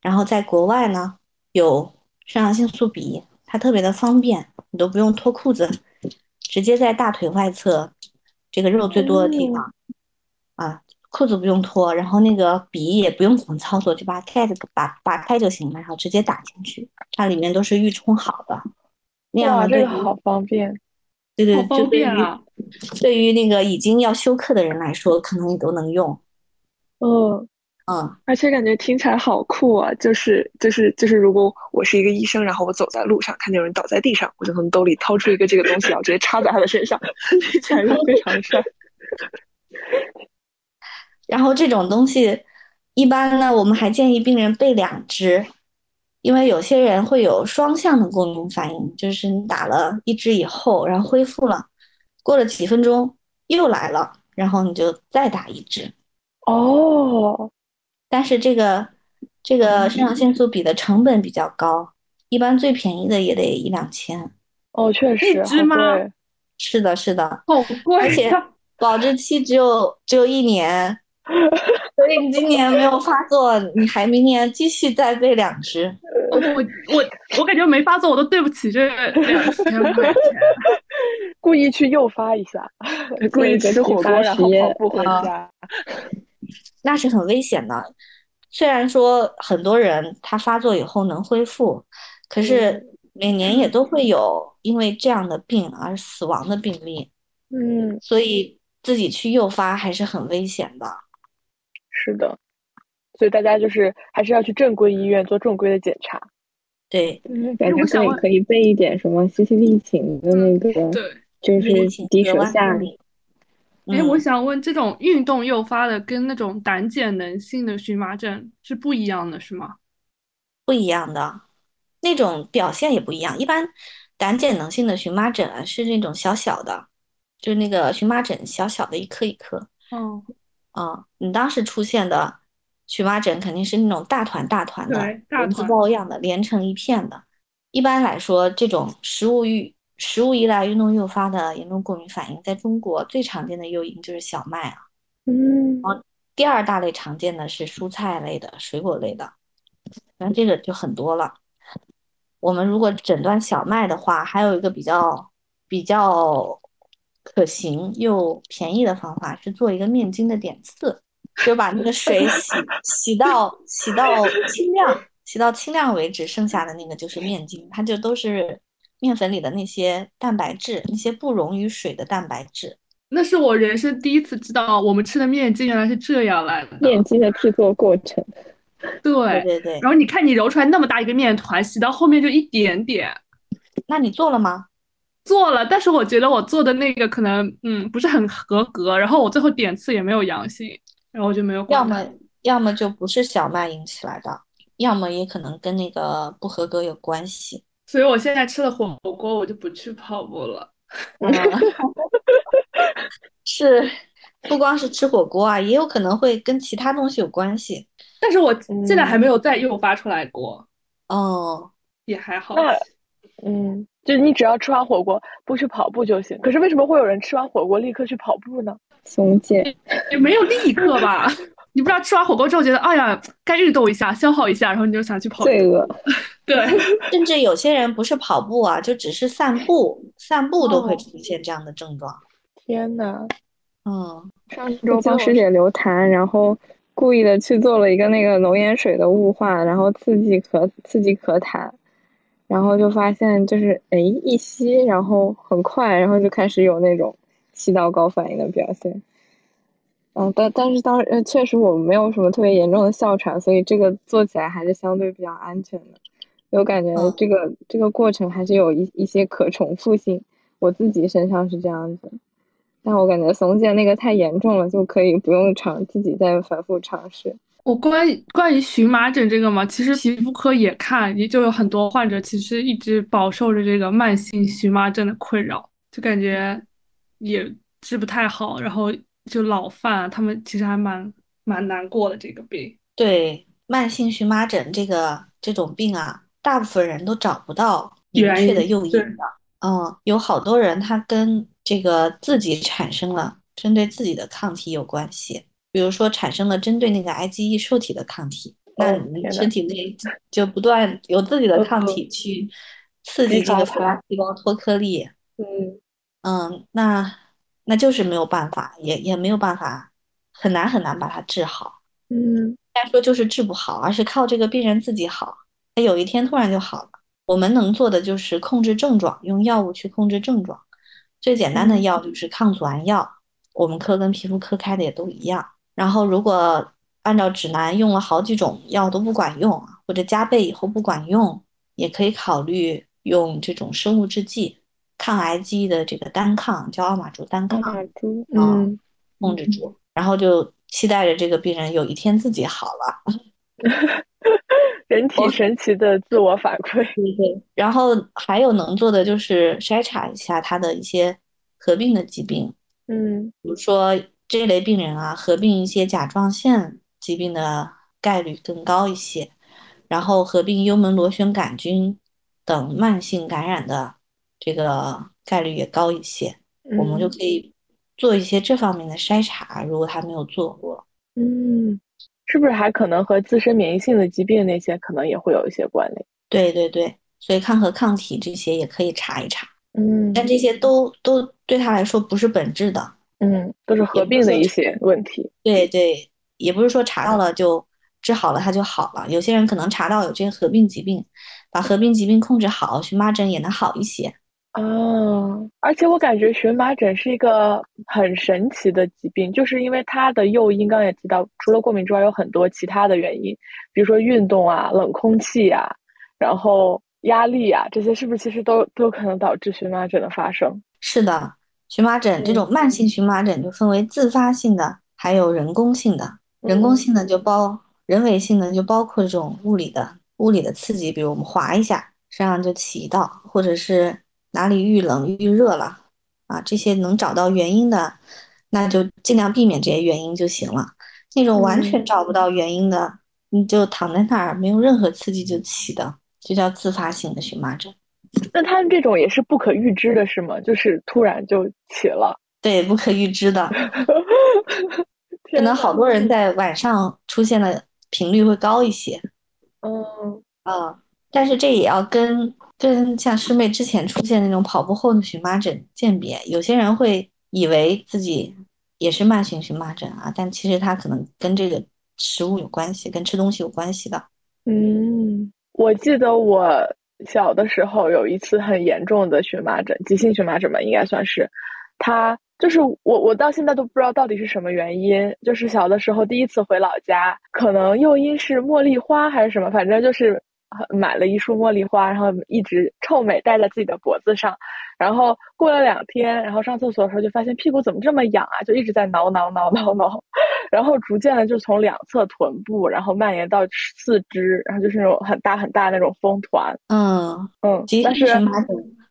然后在国外呢，有肾上腺素笔，它特别的方便，你都不用脱裤子，直接在大腿外侧这个肉最多的地方。啊，裤子不用脱，然后那个笔也不用怎么操作，就把盖子拔拔开就行了，然后直接打进去，它里面都是预冲好的。那样这个好方便。对对，方便啊！对于那个已经要休克的人来说，可能你都能用。嗯嗯，而且感觉听起来好酷啊！就是就是就是，如果我是一个医生，然后我走在路上看见有人倒在地上，我就从兜里掏出一个这个东西，然后直接插在他的身上，听起来就非常帅。然后这种东西，一般呢，我们还建议病人备两支，因为有些人会有双向的过敏反应，就是你打了一支以后，然后恢复了，过了几分钟又来了，然后你就再打一支。哦，但是这个这个肾上腺素比的成本比较高，一般最便宜的也得一两千。哦，确实，支吗？是的，是的，好贵，而且保质期只有只有一年，所以你今年没有发作，你还明年继续再备两只。我我我感觉没发作，我都对不起这两千块钱。故意去诱发一下，故意吃火锅然后跑步回家，那是很危险的。虽然说很多人他发作以后能恢复，可是每年也都会有因为这样的病而死亡的病例。嗯，所以自己去诱发还是很危险的。是的。所以大家就是还是要去正规医院做正规的检查。对，感觉可以可以备一点什么西西利嗪的那个，对，就是滴舌下。哎，我想问，这种运动诱发的跟那种胆碱能性的荨麻疹是不一样的，是吗？不一样的，那种表现也不一样。一般胆碱能性的荨麻疹是那种小小的，就是那个荨麻疹小小的一颗一颗。哦，啊，你当时出现的。荨麻疹肯定是那种大团大团的，大团包一样的，连成一片的。一般来说，这种食物欲、食物依赖运动诱发的严重过敏反应，在中国最常见的诱因就是小麦啊。嗯。然后第二大类常见的是蔬菜类的、水果类的，那这个就很多了。我们如果诊断小麦的话，还有一个比较比较可行又便宜的方法，是做一个面筋的点刺。就把那个水洗洗到洗到清亮，洗到清亮为止，剩下的那个就是面筋，它就都是面粉里的那些蛋白质，那些不溶于水的蛋白质。那是我人生第一次知道，我们吃的面筋原来是这样来的。面筋的制作过程。对对对。然后你看，你揉出来那么大一个面团，洗到后面就一点点。那你做了吗？做了，但是我觉得我做的那个可能嗯不是很合格，然后我最后点刺也没有阳性。然后我就没有。要么要么就不是小麦引起来的，要么也可能跟那个不合格有关系。所以我现在吃了火锅，我就不去跑步了。是，不光是吃火锅啊，也有可能会跟其他东西有关系。但是我现在还没有再诱发出来过。哦，也还好。嗯，就你只要吃完火锅不去跑步就行。可是为什么会有人吃完火锅立刻去跑步呢？松姐也没有立刻吧？你不知道吃完火锅之后觉得，哎呀，该运动一下，消耗一下，然后你就想去跑。罪恶。对，甚至有些人不是跑步啊，就只是散步，散步都会出现这样的症状。天呐，嗯，上周帮师姐留痰，然后故意的去做了一个那个浓盐水的雾化，然后刺激咳，刺激咳痰。然后就发现，就是哎，一吸，然后很快，然后就开始有那种气道高反应的表现。嗯，但但是当呃，确实我没有什么特别严重的哮喘，所以这个做起来还是相对比较安全的。我感觉这个这个过程还是有一一些可重复性，我自己身上是这样子。但我感觉怂姐那个太严重了，就可以不用尝，自己再反复尝试。我关于关于荨麻疹这个嘛，其实皮肤科也看，也就有很多患者其实一直饱受着这个慢性荨麻疹的困扰，就感觉也治不太好，然后就老犯，他们其实还蛮蛮难过的这个病。对，慢性荨麻疹这个这种病啊，大部分人都找不到明确的诱因的。嗯，有好多人他跟这个自己产生了针对自己的抗体有关系。比如说产生了针对那个 IgE 受体的抗体，那你身体内就不断有自己的抗体去刺激这个细胞脱颗粒。嗯嗯，那那就是没有办法，也也没有办法，很难很难把它治好。嗯，该说就是治不好，而是靠这个病人自己好。他有一天突然就好了。我们能做的就是控制症状，用药物去控制症状。最简单的药就是抗组胺药，我们科跟皮肤科开的也都一样。然后，如果按照指南用了好几种药都不管用，或者加倍以后不管用，也可以考虑用这种生物制剂，抗癌剂的这个单抗，叫奥马珠单抗，嗯，控制住。然后就期待着这个病人有一天自己好了。人体神奇的自我反馈。对对。然后还有能做的就是筛查一下他的一些合并的疾病，嗯，比如说。这类病人啊，合并一些甲状腺疾病的概率更高一些，然后合并幽门螺旋杆菌等慢性感染的这个概率也高一些，我们就可以做一些这方面的筛查。如果他没有做过，嗯，是不是还可能和自身免疫性的疾病那些可能也会有一些关联？对对对，所以抗核抗体这些也可以查一查。嗯，但这些都都对他来说不是本质的。嗯，都是合并的一些问题。对对，也不是说查到了就治好了，它就好了。有些人可能查到有这些合并疾病，把合并疾病控制好，荨麻疹也能好一些。哦，而且我感觉荨麻疹是一个很神奇的疾病，就是因为它的诱因，刚刚也提到，除了过敏之外，有很多其他的原因，比如说运动啊、冷空气啊，然后压力啊，这些是不是其实都都可能导致荨麻疹的发生？是的。荨麻疹这种慢性荨麻疹就分为自发性的，还有人工性的。人工性的就包人为性的就包括这种物理的物理的刺激，比如我们划一下身上就起一道，或者是哪里遇冷遇热了啊，这些能找到原因的，那就尽量避免这些原因就行了。那种完全找不到原因的，你就躺在那儿没有任何刺激就起的，就叫自发性的荨麻疹。那他们这种也是不可预知的，是吗？就是突然就起了，对，不可预知的，可能好多人在晚上出现的频率会高一些。嗯啊，但是这也要跟跟像师妹之前出现那种跑步后的荨麻疹鉴别。有些人会以为自己也是慢性荨麻疹啊，但其实他可能跟这个食物有关系，跟吃东西有关系的。嗯，我记得我。小的时候有一次很严重的荨麻疹，急性荨麻疹吧，应该算是。他就是我，我到现在都不知道到底是什么原因。就是小的时候第一次回老家，可能诱因是茉莉花还是什么，反正就是买了一束茉莉花，然后一直臭美戴在自己的脖子上。然后过了两天，然后上厕所的时候就发现屁股怎么这么痒啊，就一直在挠挠挠挠挠，然后逐渐的就从两侧臀部，然后蔓延到四肢，然后就是那种很大很大那种风团。嗯嗯，但是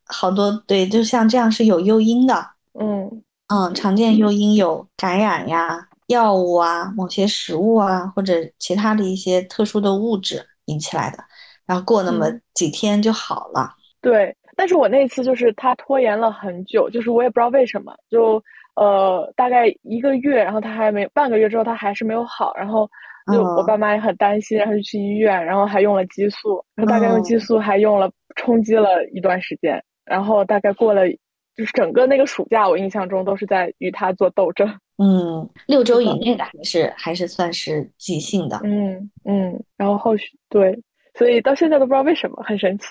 好多对，就像这样是有诱因的。嗯嗯，常见诱因有感染呀、药物啊、某些食物啊，或者其他的一些特殊的物质引起来的，然后过那么几天就好了。对。但是我那次就是他拖延了很久，就是我也不知道为什么，就呃大概一个月，然后他还没半个月之后他还是没有好，然后就我爸妈也很担心，然后就去医院，然后还用了激素，然后大概用激素还用了冲击了一段时间，然后大概过了就是整个那个暑假，我印象中都是在与他做斗争。嗯，六周以内的还是还是算是急性的。嗯嗯，然后后续对，所以到现在都不知道为什么，很神奇。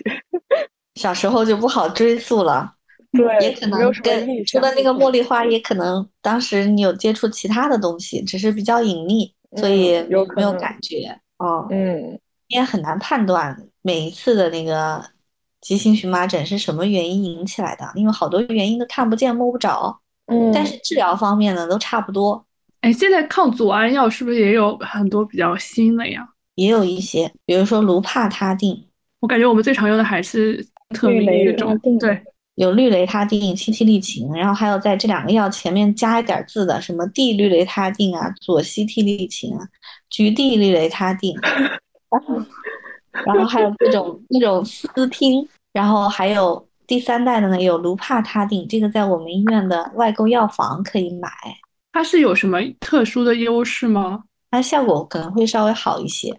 小时候就不好追溯了，对，也可能跟除了那个茉莉花，也可能当时你有接触其他的东西，只是比较隐秘，所以没有感觉。哦，嗯，也很难判断每一次的那个急性荨麻疹是什么原因引起来的，因为好多原因都看不见摸不着。嗯，但是治疗方面呢，都差不多。哎，现在抗组胺药是不是也有很多比较新的呀？也有一些，比如说卢帕他定。我感觉我们最常用的还是。氯雷他定对，有氯雷他定、西替利嗪，然后还有在这两个药前面加一点字的，什么地氯雷他定啊、左西替利嗪啊、菊地氯雷他定，然后然后还有各种那种斯汀，然后还有第三代的呢，有卢帕他定，这个在我们医院的外购药房可以买。它是有什么特殊的优势吗？它效果可能会稍微好一些。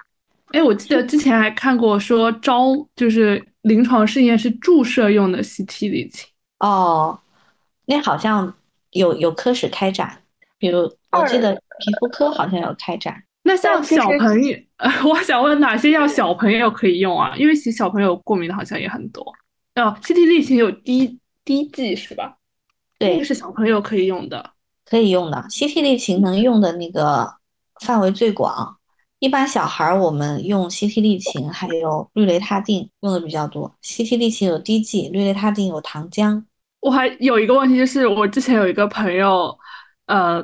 哎，我记得之前还看过说招就是。临床试验是注射用的西替利嗪哦，那好像有有科室开展，比如我记得皮肤科好像有开展。那像小朋友，我想问哪些药小朋友可以用啊？因为其实小朋友过敏的好像也很多。哦，西替利嗪有滴滴剂是吧？对，是小朋友可以用的，可以用的。西替利嗪能用的那个范围最广。一般小孩儿我们用西替利嗪还有氯雷他定用的比较多。西替利嗪有滴剂，氯雷他定有糖浆。我还有一个问题就是，我之前有一个朋友，呃，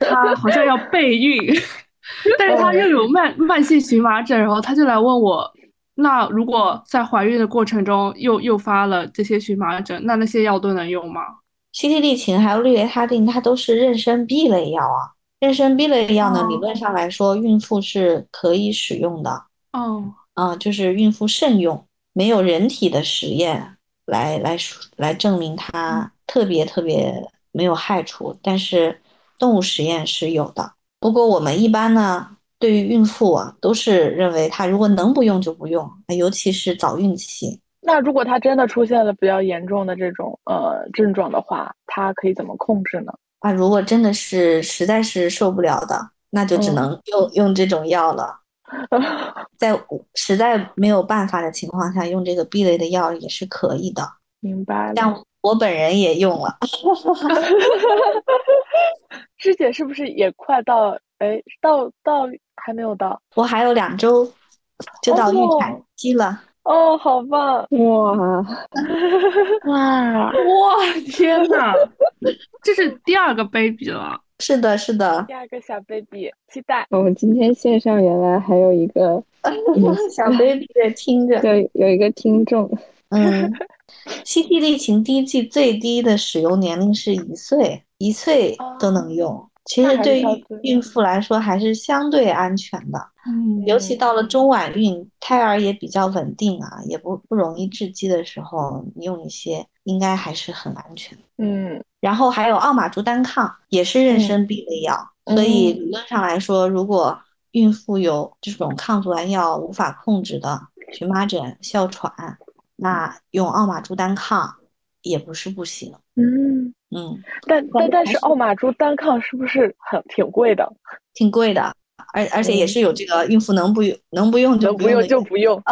他好像要备孕，但是他又有慢慢性荨麻疹，然后他就来问我，那如果在怀孕的过程中又诱发了这些荨麻疹，那那些药都能用吗？西替利嗪还有氯雷他定，它都是妊娠 B 类药啊。妊娠逼类药呢，理论上来说，孕妇是可以使用的。哦，啊，就是孕妇慎用，没有人体的实验来来来证明它特别特别没有害处，但是动物实验是有的。不过我们一般呢，对于孕妇啊，都是认为她如果能不用就不用，尤其是早孕期。那如果她真的出现了比较严重的这种呃症状的话，她可以怎么控制呢？啊，如果真的是实在是受不了的，那就只能用用这种药了。在实在没有办法的情况下，用这个 B 类的药也是可以的。明白了。像我本人也用了。师姐是不是也快到？哎，到到还没有到？我还有两周就到预产期了。哦，好棒！哇哇 哇！天哪，这是第二个 baby 了。是的，是的，第二个小 baby，期待。我们今天线上原来还有一个 小 baby 在听着，对，有一个听众。嗯，西替利嗪第一剂最低的使用年龄是一岁，一岁都能用。其实对于孕妇来说还是相对安全的，嗯，尤其到了中晚孕，胎儿也比较稳定啊，也不不容易窒息的时候，你用一些应该还是很安全。嗯，然后还有奥马珠单抗，也是妊娠必备药，所以理论上来说，如果孕妇有这种抗组胺药无法控制的荨麻疹、哮喘，那用奥马珠单抗也不是不行。嗯。嗯，但但但是奥马珠单抗是不是很挺贵的？挺贵的，而而且也是有这个孕妇能不用能不用就不用就不用。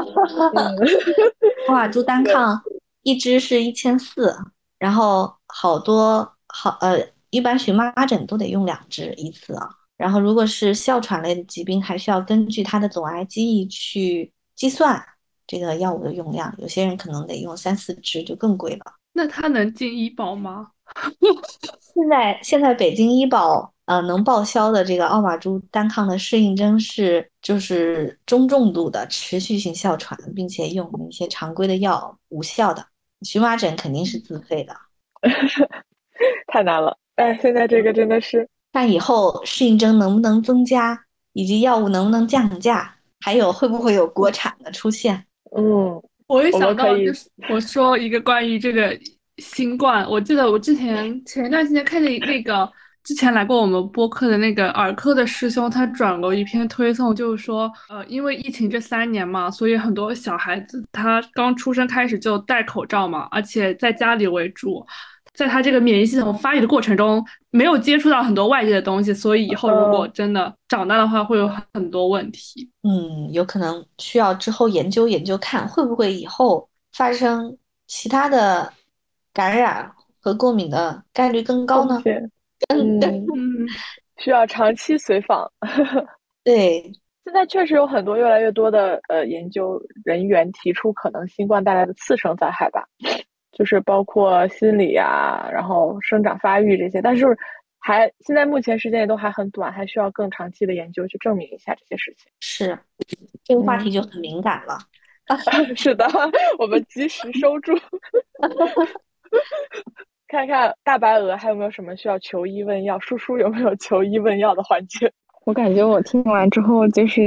奥马珠单抗一支是一千四，然后好多好呃，一般荨麻疹都得用两支一次啊。然后如果是哮喘类的疾病，还需要根据它的总癌机忆去计算这个药物的用量，有些人可能得用三四支，就更贵了。那他能进医保吗？现在现在北京医保呃能报销的这个奥马珠单抗的适应症是就是中重度的持续性哮喘，并且用一些常规的药无效的，荨麻疹肯定是自费的，太难了。哎，现在这个真的是，看以后适应症能不能增加，以及药物能不能降价，还有会不会有国产的出现？嗯，我一想到就是我说一个关于这个。新冠，我记得我之前 前一段时间看见那个之前来过我们播客的那个儿科的师兄，他转过一篇推送，就是说，呃，因为疫情这三年嘛，所以很多小孩子他刚出生开始就戴口罩嘛，而且在家里为主，在他这个免疫系统发育的过程中，没有接触到很多外界的东西，所以以后如果真的长大的话，会有很多问题。嗯，有可能需要之后研究研究，看会不会以后发生其他的。感染和过敏的概率更高呢？嗯嗯，需要长期随访。对，现在确实有很多越来越多的呃研究人员提出可能新冠带来的次生灾害吧，就是包括心理啊，然后生长发育这些，但是还现在目前时间也都还很短，还需要更长期的研究去证明一下这些事情。是，这个话题就很敏感了。是的，我们及时收住。看看大白鹅还有没有什么需要求医问药，叔叔有没有求医问药的环节？我感觉我听完之后，就是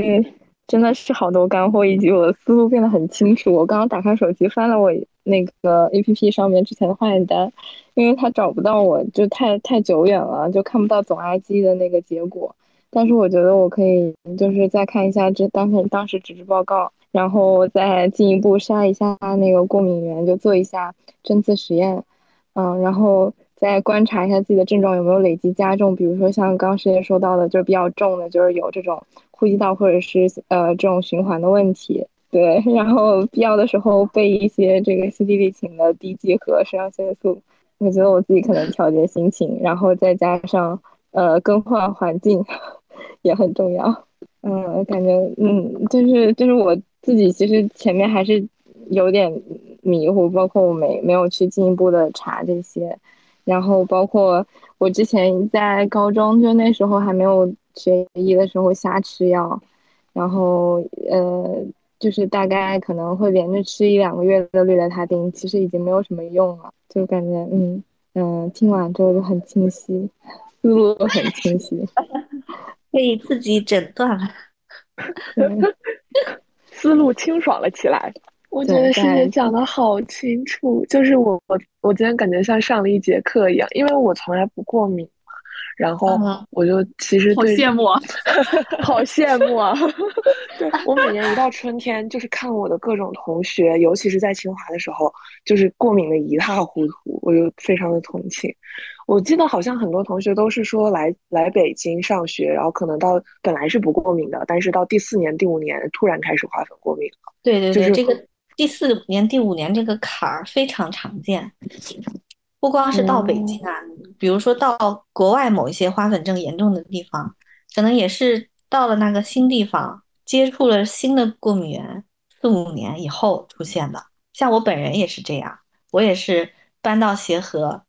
真的是好多干货，以及我的思路变得很清楚。我刚刚打开手机翻了我那个 A P P 上面之前的化验单，因为它找不到我，就太太久远了，就看不到总癌基的那个结果。但是我觉得我可以，就是再看一下这当时当时纸质报告。然后再进一步筛一下那个过敏源，就做一下针刺实验，嗯，然后再观察一下自己的症状有没有累积加重，比如说像刚师姐说到的，就是比较重的，就是有这种呼吸道或者是呃这种循环的问题，对，然后必要的时候备一些这个西地利嗪的滴剂和肾上腺素，我觉得我自己可能调节心情，然后再加上呃更换环境 也很重要，嗯，感觉嗯就是就是我。自己其实前面还是有点迷糊，包括我没没有去进一步的查这些，然后包括我之前在高中就那时候还没有学医的时候瞎吃药，然后呃就是大概可能会连着吃一两个月的氯雷他定，其实已经没有什么用了，就感觉嗯嗯听完之后就很清晰，思路很清晰。可以自己诊断了，思路清爽了起来。我觉得师姐讲的好清楚，就是我我我今天感觉像上了一节课一样，因为我从来不过敏嘛，然后我就其实 好羡慕啊，好羡慕啊！对我每年一到春天，就是看我的各种同学，尤其是在清华的时候，就是过敏的一塌糊涂，我就非常的同情。我记得好像很多同学都是说来来北京上学，然后可能到本来是不过敏的，但是到第四年、第五年突然开始花粉过敏了。对对对，这个。第四年、第五年这个坎儿非常常见，不光是到北京啊，比如说到国外某一些花粉症严重的地方，可能也是到了那个新地方，接触了新的过敏源，四五年以后出现的。像我本人也是这样，我也是搬到协和，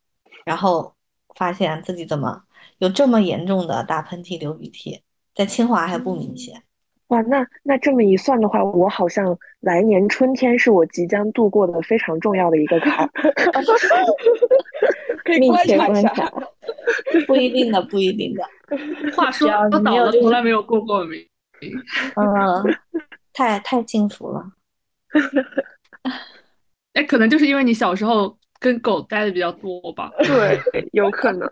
然后发现自己怎么有这么严重的打喷嚏、流鼻涕，在清华还不明显。哇，那那这么一算的话，我好像来年春天是我即将度过的非常重要的一个坎儿 可以观察一下。不一定的，不一定的。话说，我倒了，从来没有过过敏。嗯，太太幸福了。哎，可能就是因为你小时候跟狗待的比较多吧？对，有可能。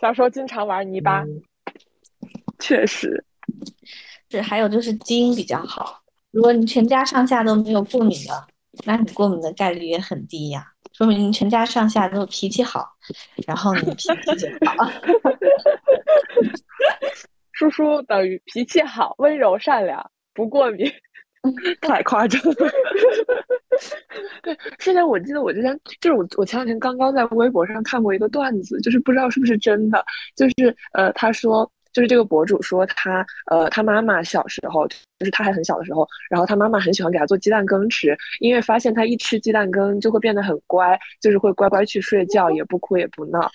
小时候经常玩泥巴，确实。是，还有就是基因比较好。如果你全家上下都没有过敏的，那你过敏的概率也很低呀。说明你全家上下都脾气好，然后你脾气就好。叔叔等于脾气好、温柔、善良、不过敏，太夸张了。对，之前我记得我之前就是我我前两天刚刚在微博上看过一个段子，就是不知道是不是真的，就是呃他说。就是这个博主说他，呃，他妈妈小时候，就是他还很小的时候，然后他妈妈很喜欢给他做鸡蛋羹吃，因为发现他一吃鸡蛋羹就会变得很乖，就是会乖乖去睡觉，也不哭也不闹。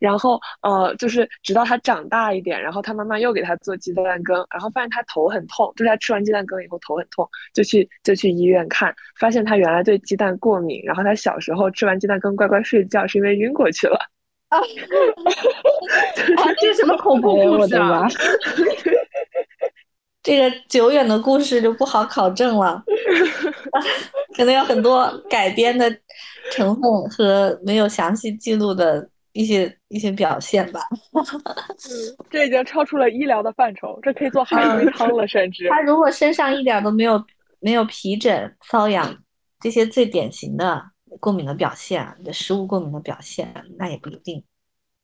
然后，呃，就是直到他长大一点，然后他妈妈又给他做鸡蛋羹，然后发现他头很痛，就是他吃完鸡蛋羹以后头很痛，就去就去医院看，发现他原来对鸡蛋过敏，然后他小时候吃完鸡蛋羹乖乖睡觉是因为晕过去了。啊，这是什么恐怖故事啊？这个久远的故事就不好考证了，可能有很多改编的成分和没有详细记录的一些一些表现吧。这已经超出了医疗的范畴，这可以做海鱼汤了，甚至。他如果身上一点都没有没有皮疹、瘙痒这些最典型的。过敏的表现，你的食物过敏的表现，那也不一定。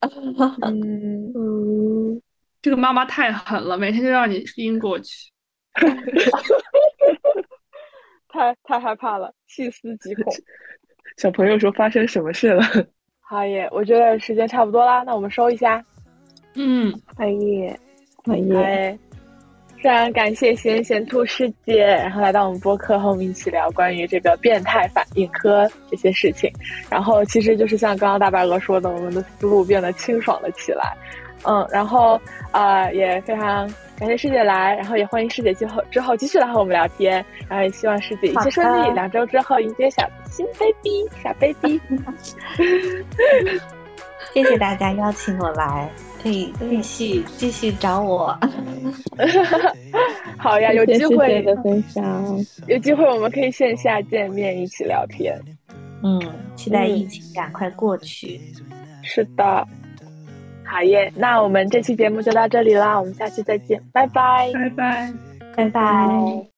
嗯嗯，这个妈妈太狠了，每天就让你晕过去，太太害怕了，细思极恐。小朋友说发生什么事了？好耶，我觉得时间差不多啦，那我们收一下。嗯，好耶，好耶。非常感谢咸咸兔师姐，然后来到我们播客和我们一起聊关于这个变态反应科这些事情。然后其实就是像刚刚大白鹅说的，我们的思路变得清爽了起来。嗯，然后啊也非常感谢师姐来，然后也欢迎师姐之后之后继续来和我们聊天。然后也希望师姐一切顺利，两周之后迎接小新 baby 小 baby。谢谢大家邀请我来。可以继续继续找我，好呀，有机会的分享，有机会我们可以线下见面一起聊天。嗯，期待疫情赶快过去。是的，好耶，那我们这期节目就到这里啦，我们下期再见，拜拜，拜拜，拜拜。